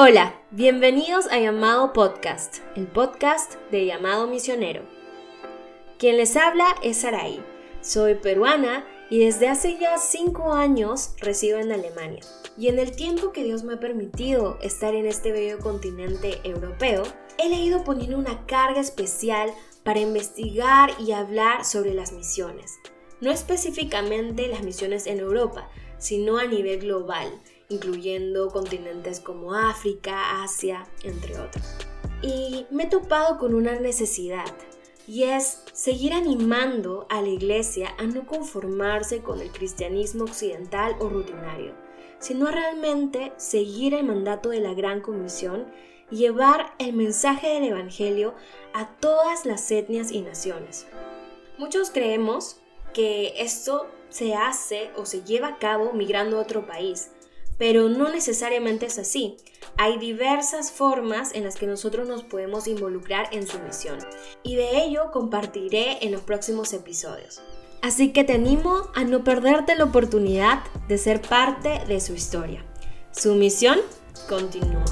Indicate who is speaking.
Speaker 1: Hola, bienvenidos a Llamado Podcast, el podcast de Llamado Misionero. Quien les habla es Sarai. Soy peruana y desde hace ya 5 años resido en Alemania. Y en el tiempo que Dios me ha permitido estar en este bello continente europeo, he leído poniendo una carga especial para investigar y hablar sobre las misiones. No específicamente las misiones en Europa, sino a nivel global incluyendo continentes como África, Asia, entre otros. Y me he topado con una necesidad, y es seguir animando a la iglesia a no conformarse con el cristianismo occidental o rutinario, sino realmente seguir el mandato de la Gran Comisión llevar el mensaje del Evangelio a todas las etnias y naciones. Muchos creemos que esto se hace o se lleva a cabo migrando a otro país, pero no necesariamente es así. Hay diversas formas en las que nosotros nos podemos involucrar en su misión y de ello compartiré en los próximos episodios. Así que te animo a no perderte la oportunidad de ser parte de su historia. Su misión continúa.